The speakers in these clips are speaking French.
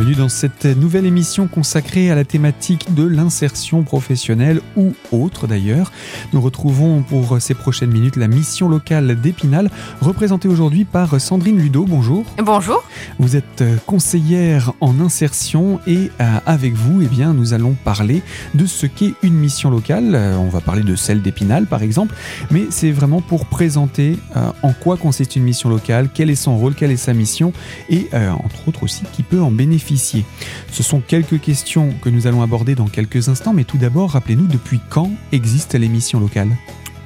bienvenue dans cette nouvelle émission consacrée à la thématique de l'insertion professionnelle ou autre d'ailleurs. Nous retrouvons pour ces prochaines minutes la mission locale d'Épinal, représentée aujourd'hui par Sandrine Ludo. Bonjour. Bonjour. Vous êtes conseillère en insertion et euh, avec vous, eh bien, nous allons parler de ce qu'est une mission locale. Euh, on va parler de celle d'Épinal par exemple, mais c'est vraiment pour présenter euh, en quoi consiste une mission locale, quel est son rôle, quelle est sa mission et entre autres aussi qui peut en bénéficier. Ce sont quelques questions que nous allons aborder dans quelques instants, mais tout d'abord, rappelez-nous depuis quand existent les missions locales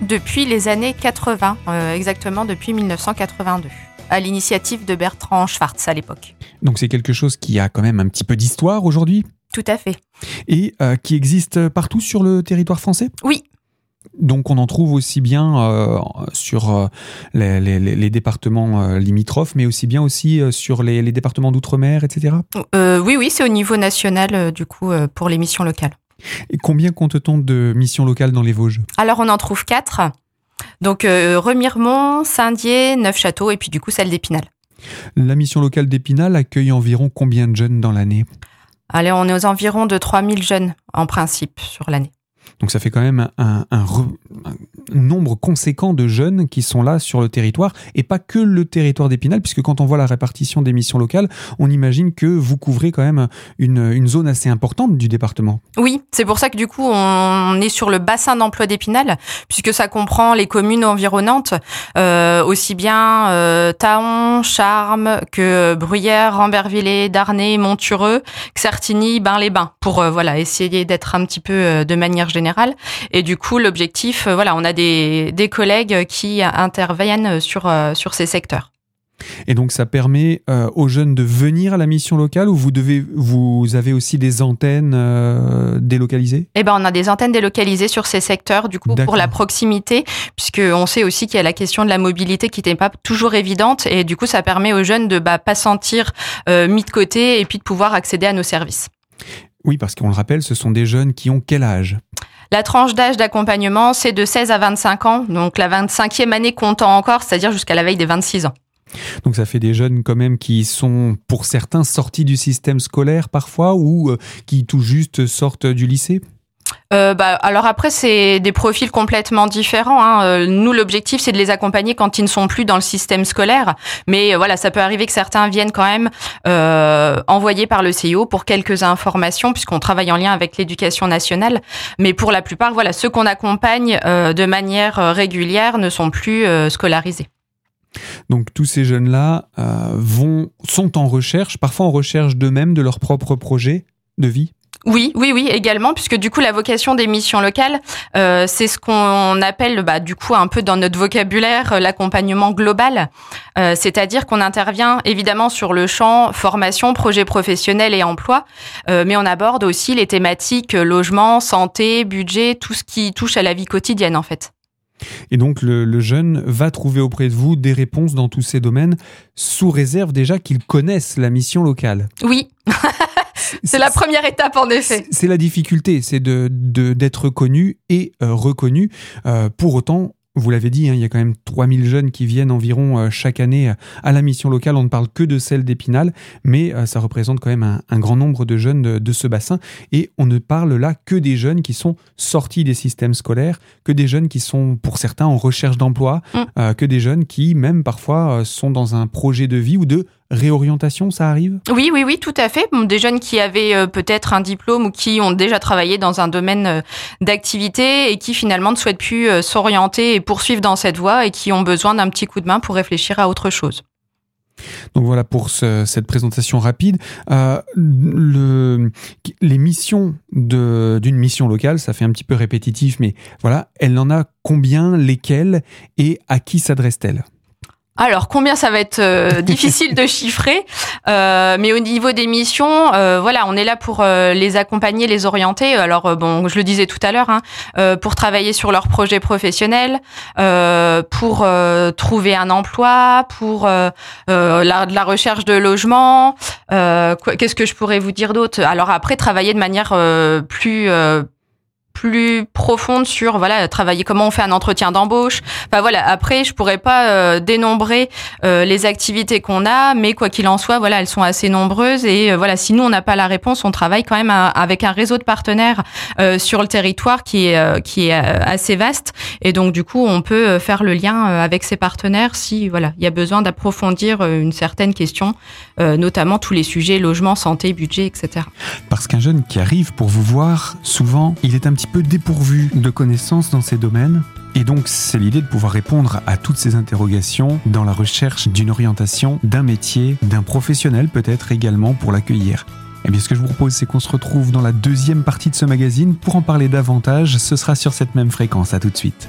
Depuis les années 80, euh, exactement depuis 1982 à l'initiative de Bertrand Schwartz à l'époque. Donc c'est quelque chose qui a quand même un petit peu d'histoire aujourd'hui? Tout à fait. Et euh, qui existe partout sur le territoire français? Oui, donc on en trouve aussi bien euh, sur euh, les, départements euh, limitrophes, mais aussi bien aussi sur les, départements d'outre-mer, etc. oui, oui, c'est au niveau national du coup pour les missions locales. Et combien compte-t-on de missions locales dans les Vosges? Alors on en trouve quatre. Donc Remiremont, Saint-Dié, Neufchâteau et puis du coup celle d'Épinal. La mission locale d'Épinal accueille environ combien de jeunes dans l'année? Allez, on est aux environs de 3000 jeunes en principe sur l'année. Donc ça fait quand même un, nombre conséquent de jeunes qui sont là sur le territoire et pas que le territoire d'Épinal, puisque quand on voit la répartition des missions locales, on imagine que vous couvrez quand même une, zone assez importante du département. Oui, c'est pour ça que du coup on est sur le bassin d'emploi d'Épinal, puisque ça comprend les communes environnantes, euh, aussi bien euh, Taon, Charmes que Bruyères, Rambervillers, Darnay, Montureux, Xertigny, Bain-les-Bains, pour euh, voilà essayer d'être un petit peu de manière générale et du coup, l'objectif, voilà, on a des, des collègues qui interviennent sur, euh, sur ces secteurs. Et donc ça permet euh, aux jeunes de venir à la mission locale ou vous devez vous avez aussi des antennes délocalisées? Eh ben on a des antennes délocalisées sur ces secteurs du coup pour la proximité puisque on sait aussi qu'il y a la question de la mobilité qui n'est pas toujours évidente et du coup ça permet aux jeunes de bah, pas sentir mis de côté et puis de pouvoir accéder à nos services. Oui, parce qu'on le rappelle, ce sont des jeunes qui ont quel âge? La tranche d'âge d'accompagnement, c'est de 16 à 25 ans, donc la 25e année comptant encore, c'est-à-dire jusqu'à la veille des 26 ans. Donc ça fait des jeunes quand même qui sont pour certains sortis du système scolaire parfois ou euh, qui tout juste sortent du lycée? Euh, bah, alors après, c'est des profils complètement différents. Hein. Euh, nous, l'objectif, c'est de les accompagner quand ils ne sont plus dans le système scolaire. Mais euh, voilà, ça peut arriver que certains viennent quand même envoyés par le CIO pour quelques informations, puisqu'on travaille en lien avec l'éducation nationale. Mais pour la plupart, voilà, ceux qu'on accompagne de manière régulière ne sont plus scolarisés. Donc tous ces jeunes-là vont sont en recherche, parfois en recherche d'eux-mêmes, de leur propre projet de vie? Oui, oui, oui, également, puisque du coup la vocation des missions locales, euh, c'est ce qu'on appelle, bah, du coup, un peu dans notre vocabulaire, euh, l'accompagnement global. Euh, c'est-à-dire qu'on intervient évidemment sur le champ formation, projet professionnel et emploi, mais on aborde aussi les thématiques logement, santé, budget, tout ce qui touche à la vie quotidienne en fait. Et donc le, jeune va trouver auprès de vous des réponses dans tous ces domaines, sous réserve déjà qu'il connaisse la mission locale. Oui. c'est la première étape en effet. C'est la difficulté, c'est de d'être connu et euh, reconnu. Euh, pour autant, vous l'avez dit, hein, il y a quand même 3000 jeunes qui viennent environ euh, chaque année à la mission locale. On ne parle que de celle d'Épinal, mais euh, ça représente quand même un, grand nombre de jeunes de, ce bassin. Et on ne parle là que des jeunes qui sont sortis des systèmes scolaires, que des jeunes qui sont pour certains en recherche d'emploi, mm. que des jeunes qui même parfois sont dans un projet de vie ou de réorientation, ça arrive? Oui, oui, oui, tout à fait. Des jeunes qui avaient euh, peut-être un diplôme ou qui ont déjà travaillé dans un domaine euh, d'activité et qui finalement ne souhaitent plus euh, s'orienter et poursuivre dans cette voie et qui ont besoin d'un petit coup de main pour réfléchir à autre chose. Donc voilà pour cette présentation rapide. le, les missions d'une mission locale, ça fait un petit peu répétitif, mais voilà, elle en a combien, lesquelles et à qui s'adresse-t-elle? Alors combien ça va être euh, difficile de chiffrer, euh, mais au niveau des missions, euh, voilà, on est là pour les accompagner, les orienter. Alors bon, je le disais tout à l'heure, hein, pour travailler sur leur projet professionnel, pour trouver un emploi, pour la, la, recherche de logement. Qu'est-ce que je pourrais vous dire d'autre? Alors après, travailler de manière plus plus profonde sur voilà travailler comment on fait un entretien d'embauche. Enfin voilà, après je pourrais pas euh, dénombrer euh, les activités qu'on a, mais quoi qu'il en soit, voilà, elles sont assez nombreuses et euh, voilà, si nous on n'a pas la réponse, on travaille quand même avec un réseau de partenaires sur le territoire qui est qui est assez vaste et donc du coup, on peut faire le lien avec ces partenaires si voilà, il y a besoin d'approfondir une certaine question, notamment tous les sujets logement, santé, budget, etc. Parce qu'un jeune qui arrive pour vous voir, souvent, il est un petit peu dépourvu de connaissances dans ces domaines. Et donc, c'est l'idée de pouvoir répondre à toutes ces interrogations dans la recherche d'une orientation, d'un métier, d'un professionnel peut-être également pour l'accueillir. Eh bien, ce que je vous propose, c'est qu'on se retrouve dans la deuxième partie de ce magazine pour en parler davantage. Ce sera sur cette même fréquence. À tout de suite.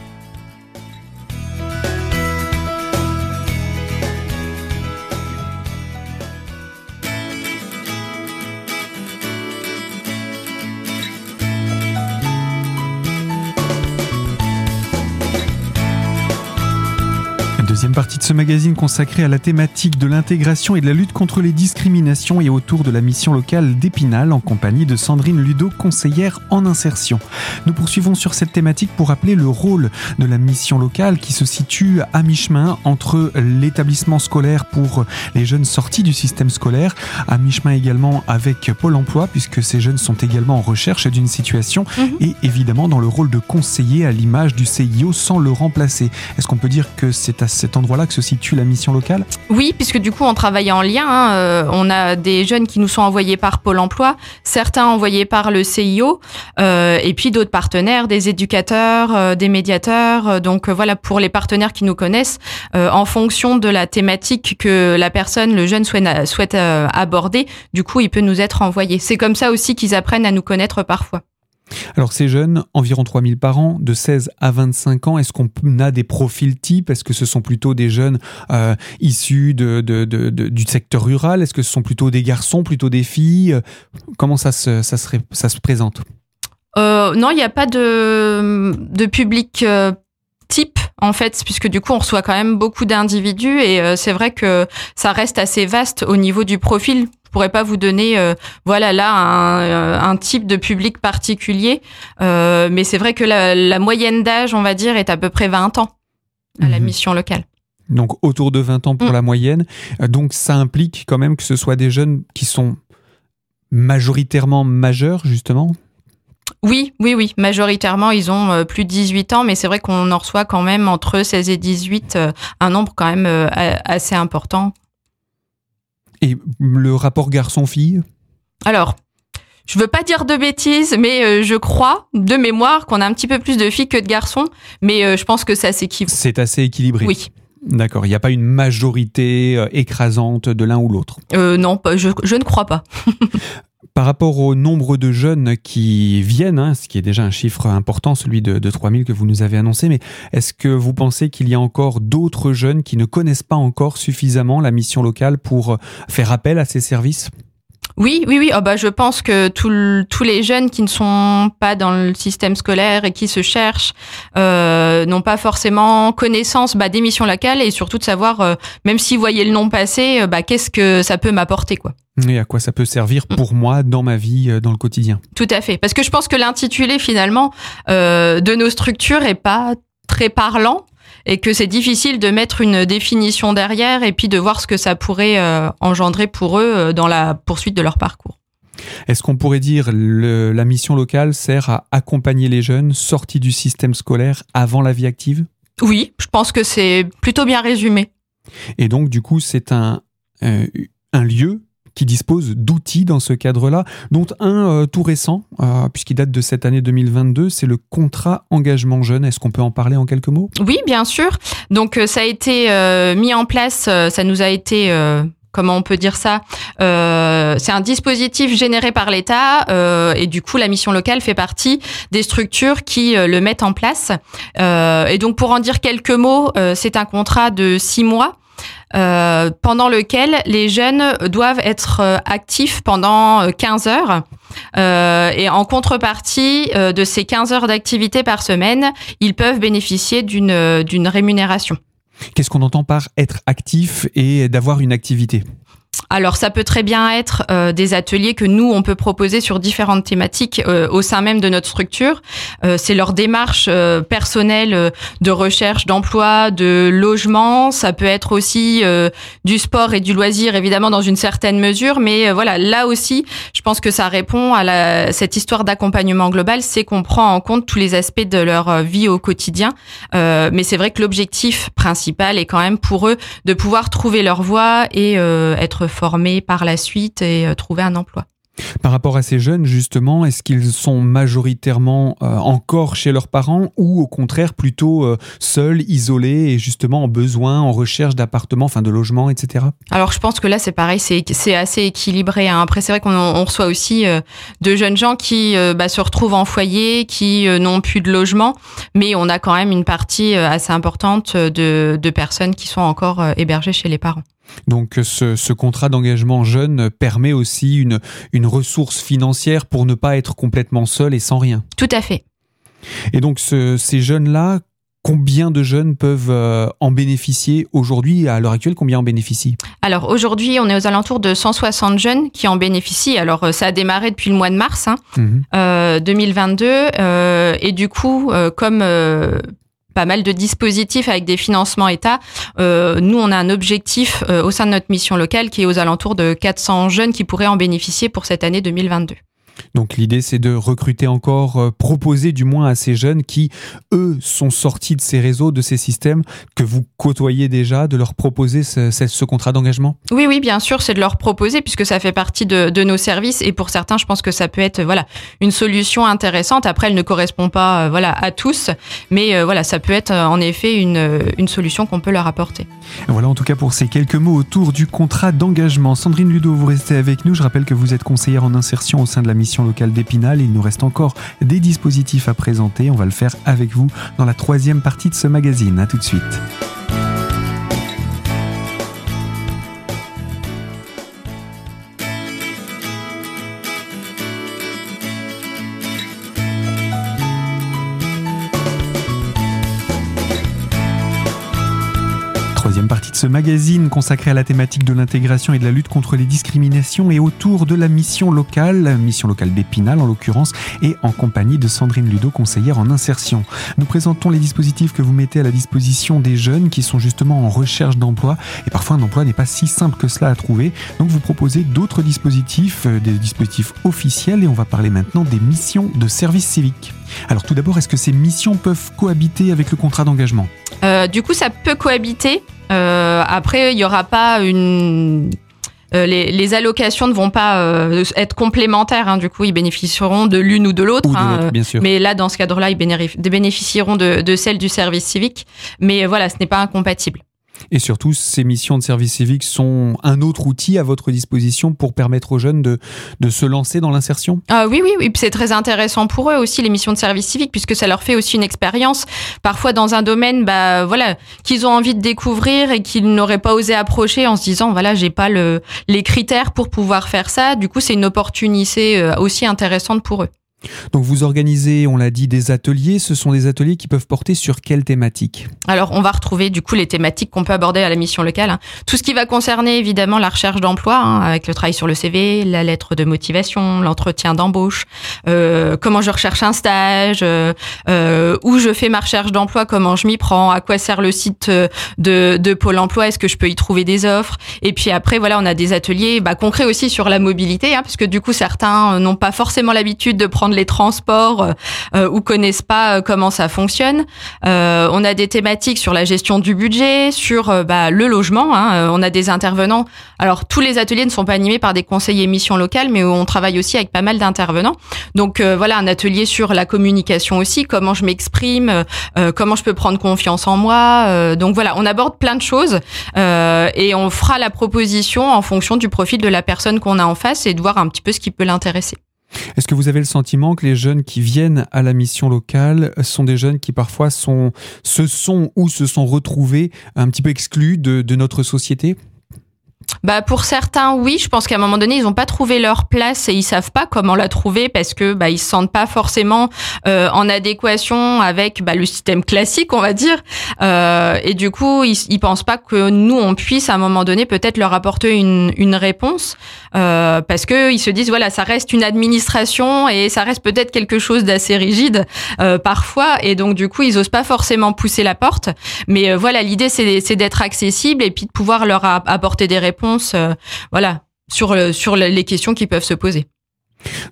Partie de ce magazine consacré à la thématique de l'intégration et de la lutte contre les discriminations et autour de la mission locale d'Épinal en compagnie de Sandrine Ludo, conseillère en insertion. Nous poursuivons sur cette thématique pour rappeler le rôle de la mission locale qui se situe à mi-chemin entre l'établissement scolaire pour les jeunes sortis du système scolaire, à mi-chemin également avec Pôle emploi puisque ces jeunes sont également en recherche d'une situation mhm. et évidemment dans le rôle de conseiller à l'image du CIO sans le remplacer. Est-ce qu'on peut dire que c'est assez cet endroit-là que se situe la mission locale Oui, puisque du coup, on travaille en lien. Hein, euh, on a des jeunes qui nous sont envoyés par Pôle emploi, certains envoyés par le CIO, euh, et puis d'autres partenaires, des éducateurs, euh, des médiateurs. Donc voilà, pour les partenaires qui nous connaissent, en fonction de la thématique que la personne, le jeune souhaite, souhaite aborder, du coup, il peut nous être envoyé. C'est comme ça aussi qu'ils apprennent à nous connaître parfois. Alors ces jeunes, environ 3000 par an, de 16 à 25 ans, est-ce qu'on a des profils types? Est-ce que ce sont plutôt des jeunes euh, issus du secteur rural? Est-ce que ce sont plutôt des garçons, plutôt des filles? Comment ça se, présente? Euh, Non, il n'y a pas de, de public euh, type en fait puisque du coup on reçoit quand même beaucoup d'individus et c'est vrai que ça reste assez vaste au niveau du profil pourrais pas vous donner, euh, voilà, là euh, un, type de public particulier, euh, mais c'est vrai que la, moyenne d'âge, on va dire, est à peu près 20 ans à la mhm. mission locale. Donc autour de 20 ans pour mm. la moyenne. Donc ça implique quand même que ce soit des jeunes qui sont majoritairement majeurs, justement? Oui, oui, oui. Majoritairement, ils ont plus de 18 ans, mais c'est vrai qu'on en reçoit quand même entre 16 et 18, un nombre quand même assez important. Et le rapport garçon-fille? Alors, je veux pas dire de bêtises, mais euh, je crois, de mémoire, qu'on a un petit peu plus de filles que de garçons, mais euh, je pense que ça s'équivaut. C'est assez équilibré. Oui. D'accord, il n'y a pas une majorité euh, écrasante de l'un ou l'autre? non, je, je ne crois pas. Par rapport au nombre de jeunes qui viennent, hein, ce qui est déjà un chiffre important, celui de, de 3000 que vous nous avez annoncé, mais est-ce que vous pensez qu'il y a encore d'autres jeunes qui ne connaissent pas encore suffisamment la mission locale pour faire appel à ces services? Oui, oui, oui. Oh bah, je pense que tous les jeunes qui ne sont pas dans le système scolaire et qui se cherchent euh, n'ont pas forcément connaissance bah, des missions locales et surtout de savoir, euh, même s'ils voyaient le nom passer, euh, bah, qu'est-ce que ça peut m'apporter, quoi. Et à quoi ça peut servir mm. pour moi dans ma vie, dans le quotidien. Tout à fait. Parce que je pense que l'intitulé, finalement, de nos structures est pas très parlant et que c'est difficile de mettre une définition derrière et puis de voir ce que ça pourrait euh, engendrer pour eux euh, dans la poursuite de leur parcours. Est-ce qu'on pourrait dire que la mission locale sert à accompagner les jeunes sortis du système scolaire avant la vie active? Oui, je pense que c'est plutôt bien résumé. Et donc, du coup, c'est un, euh, un lieu qui dispose d'outils dans ce cadre-là, dont un euh, tout récent, euh, puisqu'il date de cette année 2022, c'est le contrat engagement jeune. Est-ce qu'on peut en parler en quelques mots? Oui, bien sûr. Donc euh, ça a été mis en place, ça nous a été comment on peut dire ça euh, C'est un dispositif généré par l'État euh, et du coup la mission locale fait partie des structures qui le mettent en place. et donc pour en dire quelques mots, c'est un contrat de six mois euh, pendant lequel les jeunes doivent être euh, actifs pendant 15 euh, heures. Et en contrepartie de ces 15 heures d'activité par semaine, ils peuvent bénéficier d'une rémunération. Qu'est-ce qu'on entend par être actif et d'avoir une activité? Alors ça peut très bien être euh, des ateliers que nous on peut proposer sur différentes thématiques euh, au sein même de notre structure. Euh, c'est leur démarche personnelle de recherche d'emploi, de logement. Ça peut être aussi du sport et du loisir évidemment dans une certaine mesure, mais voilà là aussi je pense que ça répond à la, cette histoire d'accompagnement global, c'est qu'on prend en compte tous les aspects de leur vie au quotidien. mais c'est vrai que l'objectif principal est quand même pour eux de pouvoir trouver leur voie et être former par la suite et euh, trouver un emploi. Par rapport à ces jeunes, justement, est-ce qu'ils sont majoritairement euh, encore chez leurs parents ou au contraire plutôt euh, seuls, isolés et justement en besoin, en recherche d'appartements, enfin de logements, etc. Alors je pense que là c'est pareil, c'est assez équilibré. Hein. Après c'est vrai qu'on reçoit aussi de jeunes gens qui bah, se retrouvent en foyer, qui n'ont plus de logement, mais on a quand même une partie assez importante de, de personnes qui sont encore hébergées chez les parents. Donc ce, contrat d'engagement jeune permet aussi une, une ressource financière pour ne pas être complètement seul et sans rien. Tout à fait. Et donc ces jeunes-là, combien de jeunes peuvent euh, en bénéficier aujourd'hui À l'heure actuelle, combien en bénéficient? Alors aujourd'hui, on est aux alentours de 160 jeunes qui en bénéficient. Alors euh, ça a démarré depuis le mois de mars 2022. Hein, mmh. euh, et du coup, comme pas mal de dispositifs avec des financements État. Euh, nous, on a un objectif euh, au sein de notre mission locale qui est aux alentours de 400 jeunes qui pourraient en bénéficier pour cette année 2022. Donc l'idée c'est de recruter encore, euh, proposer du moins à ces jeunes qui, eux, sont sortis de ces réseaux, de ces systèmes que vous côtoyez déjà, de leur proposer ce, contrat d'engagement? Oui, oui, bien sûr, c'est de leur proposer puisque ça fait partie de, nos services et pour certains, je pense que ça peut être voilà une solution intéressante. Après, elle ne correspond pas euh, voilà à tous, mais euh, voilà, ça peut être en effet une, une solution qu'on peut leur apporter. Voilà en tout cas pour ces quelques mots autour du contrat d'engagement. Sandrine Ludo, vous restez avec nous. Je rappelle que vous êtes conseillère en insertion au sein de la mission locale d'Épinal. Il nous reste encore des dispositifs à présenter. On va le faire avec vous dans la troisième partie de ce magazine. A tout de suite. Ce magazine consacré à la thématique de l'intégration et de la lutte contre les discriminations et autour de la mission locale, mission locale d'Épinal en l'occurrence, et en compagnie de Sandrine Ludo, conseillère en insertion. Nous présentons les dispositifs que vous mettez à la disposition des jeunes qui sont justement en recherche d'emploi et parfois un emploi n'est pas si simple que cela à trouver. Donc vous proposez d'autres dispositifs, euh, des dispositifs officiels et on va parler maintenant des missions de service civique. Alors tout d'abord, est-ce que ces missions peuvent cohabiter avec le contrat d'engagement? Euh, Du coup, ça peut cohabiter. Euh, après, il n'y aura pas une euh, les, allocations ne vont pas être complémentaires. Hein. du coup, ils bénéficieront de l'une ou de l'autre. Hein. mais là, dans ce cadre-là, ils bénéficieront de, de, celle du service civique. Mais voilà, ce n'est pas incompatible. Et surtout, ces missions de service civique sont un autre outil à votre disposition pour permettre aux jeunes de, de se lancer dans l'insertion? Ah, Oui, oui, oui. C'est très intéressant pour eux aussi, les missions de service civique, puisque ça leur fait aussi une expérience, parfois dans un domaine bah, voilà, qu'ils ont envie de découvrir et qu'ils n'auraient pas osé approcher en se disant, voilà, j'ai pas le, les critères pour pouvoir faire ça. Du coup, c'est une opportunité euh, aussi intéressante pour eux. Donc vous organisez, on l'a dit, des ateliers. Ce sont des ateliers qui peuvent porter sur quelle thématique? Alors on va retrouver du coup les thématiques qu'on peut aborder à la mission locale. Hein. Tout ce qui va concerner évidemment la recherche d'emploi, hein, avec le travail sur le CV, la lettre de motivation, l'entretien d'embauche, euh, comment je recherche un stage, euh, euh, où je fais ma recherche d'emploi, comment je m'y prends, à quoi sert le site de, de Pôle Emploi, est-ce que je peux y trouver des offres? Et puis après voilà, on a des ateliers bah, concrets aussi sur la mobilité, hein, parce que du coup certains n'ont pas forcément l'habitude de prendre les transports euh, euh, ou connaissent pas euh, comment ça fonctionne. on a des thématiques sur la gestion du budget, sur bah, le logement. Hein. On a des intervenants. Alors tous les ateliers ne sont pas animés par des conseillers missions locales, mais on travaille aussi avec pas mal d'intervenants. Donc voilà un atelier sur la communication aussi, comment je m'exprime, comment je peux prendre confiance en moi. donc voilà, on aborde plein de choses et on fera la proposition en fonction du profil de la personne qu'on a en face et de voir un petit peu ce qui peut l'intéresser. Est-ce que vous avez le sentiment que les jeunes qui viennent à la mission locale sont des jeunes qui parfois sont, se sont ou se sont retrouvés un petit peu exclus de, notre société? Bah pour certains oui, je pense qu'à un moment donné ils n'ont pas trouvé leur place et ils savent pas comment la trouver parce que bah ils se sentent pas forcément euh, en adéquation avec bah, le système classique on va dire. Euh, et du coup ils, ils pensent pas que nous on puisse à un moment donné peut-être leur apporter une, une réponse. Euh, parce que ils se disent voilà ça reste une administration et ça reste peut-être quelque chose d'assez rigide euh, parfois. Et donc du coup ils osent pas forcément pousser la porte. Mais euh, voilà l'idée c'est d'être accessible et puis de pouvoir leur apporter des réponses euh, voilà, sur, euh, sur les questions qui peuvent se poser.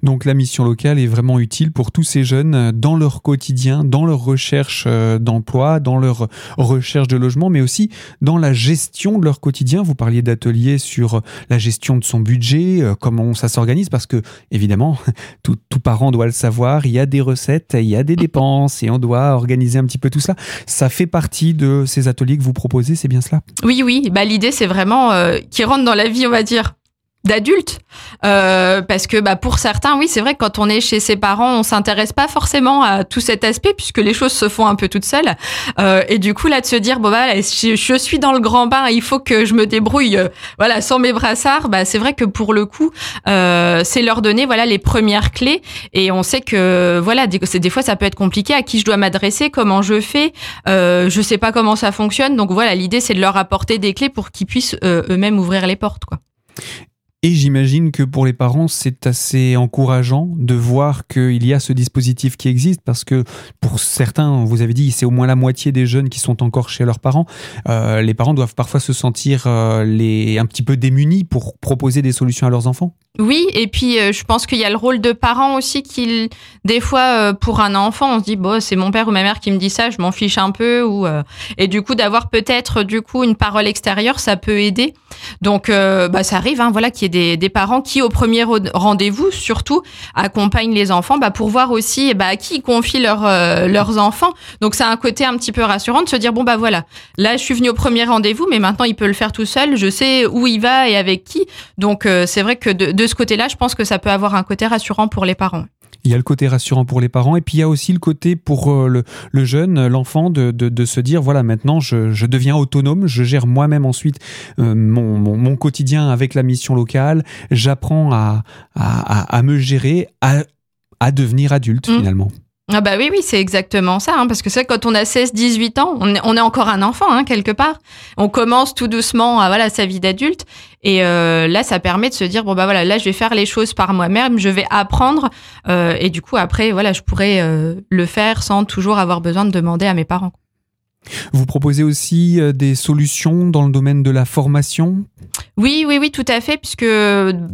Donc la mission locale est vraiment utile pour tous ces jeunes euh, dans leur quotidien, dans leur recherche d'emploi, dans leur recherche de logement, mais aussi dans la gestion de leur quotidien. Vous parliez d'ateliers sur la gestion de son budget, comment ça s'organise, parce que évidemment, tout, tout, parent doit le savoir, il y a des recettes, il y a des dépenses, et on doit organiser un petit peu tout ça. Ça fait partie de ces ateliers que vous proposez, c'est bien cela? Oui, oui. Bah, L'idée, c'est vraiment euh, qu'ils rentrent dans la vie, on va dire, d'adultes. Euh, parce que bah pour certains oui c'est vrai que quand on est chez ses parents on s'intéresse pas forcément à tout cet aspect puisque les choses se font un peu toutes seules. Euh, et du coup là de se dire bon bah je, je, suis dans le grand bain il faut que je me débrouille euh, voilà sans mes brassards bah c'est vrai que pour le coup euh, c'est leur donner voilà les premières clés. Et on sait que voilà des, des fois ça peut être compliqué à qui je dois m'adresser comment je fais euh, je sais pas comment ça fonctionne. Donc voilà l'idée c'est de leur apporter des clés pour qu'ils puissent eux-mêmes ouvrir les portes quoi et j'imagine que pour les parents, c'est assez encourageant de voir qu'il y a ce dispositif qui existe parce que pour certains, vous avez dit, c'est au moins la moitié des jeunes qui sont encore chez leurs parents. Euh, les parents doivent parfois se sentir euh, un petit peu démunis pour proposer des solutions à leurs enfants. Oui, et puis euh, je pense qu'il y a le rôle de parents aussi qui, des fois, euh, pour un enfant, on se dit bon, c'est mon père ou ma mère qui me dit ça, je m'en fiche un peu, ou euh, et du coup d'avoir peut-être du coup une parole extérieure, ça peut aider. Donc bah ça arrive, hein, voilà, qu'il y ait des, des, parents qui au premier rendez-vous surtout accompagnent les enfants, bah pour voir aussi bah à qui ils confient leurs leurs enfants. Donc c'est un côté un petit peu rassurant de se dire bon bah voilà, là je suis venu au premier rendez-vous, mais maintenant il peut le faire tout seul, je sais où il va et avec qui. Donc c'est vrai que de, de de ce côté-là, je pense que ça peut avoir un côté rassurant pour les parents. Il y a le côté rassurant pour les parents et puis il y a aussi le côté pour euh, le, le jeune, l'enfant, de, de, de, se dire voilà maintenant je, je deviens autonome, je gère moi-même ensuite euh, mon, mon, mon, quotidien avec la mission locale, j'apprends à, à, à, me gérer, à, à devenir adulte mmh. finalement. Ah bah oui, oui, c'est exactement ça, hein, parce que c'est quand on a 16-18 ans, on est, encore un enfant, hein, quelque part. On commence tout doucement à voilà, sa vie d'adulte, et euh, là, ça permet de se dire, bon bah voilà, là, je vais faire les choses par moi-même, je vais apprendre, euh, et du coup, après, voilà, je pourrais euh, le faire sans toujours avoir besoin de demander à mes parents. Vous proposez aussi des solutions dans le domaine de la formation? Oui, oui, oui, tout à fait, puisque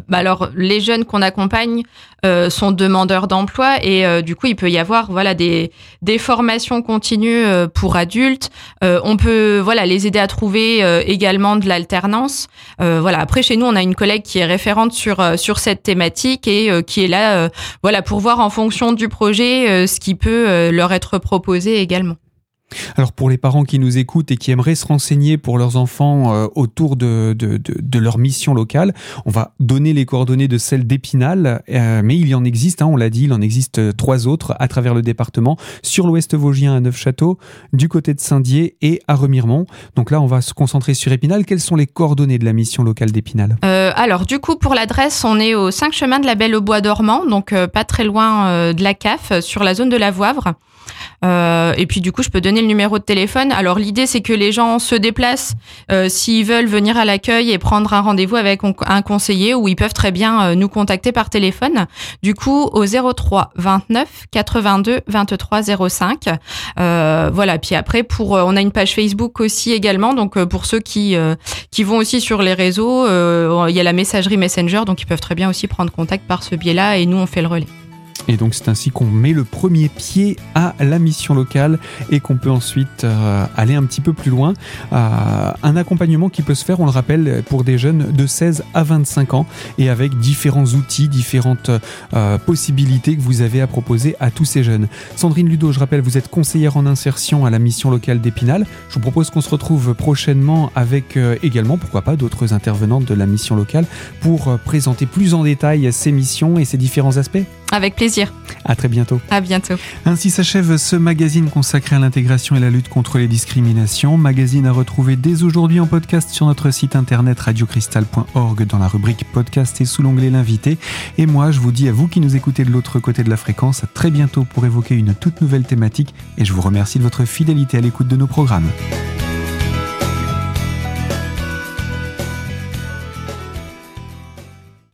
bah alors les jeunes qu'on accompagne euh, sont demandeurs d'emploi et euh, du coup il peut y avoir voilà des des formations continues euh, pour adultes. On peut voilà les aider à trouver également de l'alternance. voilà après chez nous on a une collègue qui est référente sur sur cette thématique et qui est là voilà pour voir en fonction du projet ce qui peut leur être proposé également. Alors pour les parents qui nous écoutent et qui aimeraient se renseigner pour leurs enfants euh, autour de, leur mission locale, on va donner les coordonnées de celle d'Épinal, euh, mais il y en existe, hein, on l'a dit, il en existe euh, trois autres à travers le département, sur l'ouest vosgien à Neufchâteau, du côté de Saint-Dié et à Remiremont. Donc là, on va se concentrer sur Épinal. Quelles sont les coordonnées de la mission locale d'Épinal? Alors du coup, pour l'adresse, on est au 5 chemin de la Belle au Bois dormant, donc pas très loin de la CAF, sur la zone de la Voivre. Euh, et puis du coup, je peux donner le numéro de téléphone. Alors l'idée, c'est que les gens se déplacent euh, s'ils veulent venir à l'accueil et prendre un rendez-vous avec un conseiller, ou ils peuvent très bien euh, nous contacter par téléphone. Du coup, au 03 29 82 23 05. Euh, voilà. Puis après, pour on a une page Facebook aussi également. Donc pour ceux qui qui vont aussi sur les réseaux, il y a la messagerie Messenger, donc ils peuvent très bien aussi prendre contact par ce biais-là, et nous on fait le relais. Et donc c'est ainsi qu'on met le premier pied à la mission locale et qu'on peut ensuite euh, aller un petit peu plus loin. Euh, un accompagnement qui peut se faire, on le rappelle, pour des jeunes de 16 à 25 ans et avec différents outils, différentes euh, possibilités que vous avez à proposer à tous ces jeunes. Sandrine Ludo, je rappelle, vous êtes conseillère en insertion à la mission locale d'Épinal. Je vous propose qu'on se retrouve prochainement avec également, pourquoi pas, d'autres intervenantes de la mission locale pour présenter plus en détail ces missions et ces différents aspects. Avec plaisir. À très bientôt. À bientôt. Ainsi s'achève ce magazine consacré à l'intégration et la lutte contre les discriminations. Magazine à retrouver dès aujourd'hui en podcast sur notre site internet radiocristal.org dans la rubrique podcast et sous l'onglet l'invité. Et moi, je vous dis à vous qui nous écoutez de l'autre côté de la fréquence, à très bientôt pour évoquer une toute nouvelle thématique et je vous remercie de votre fidélité à l'écoute de nos programmes.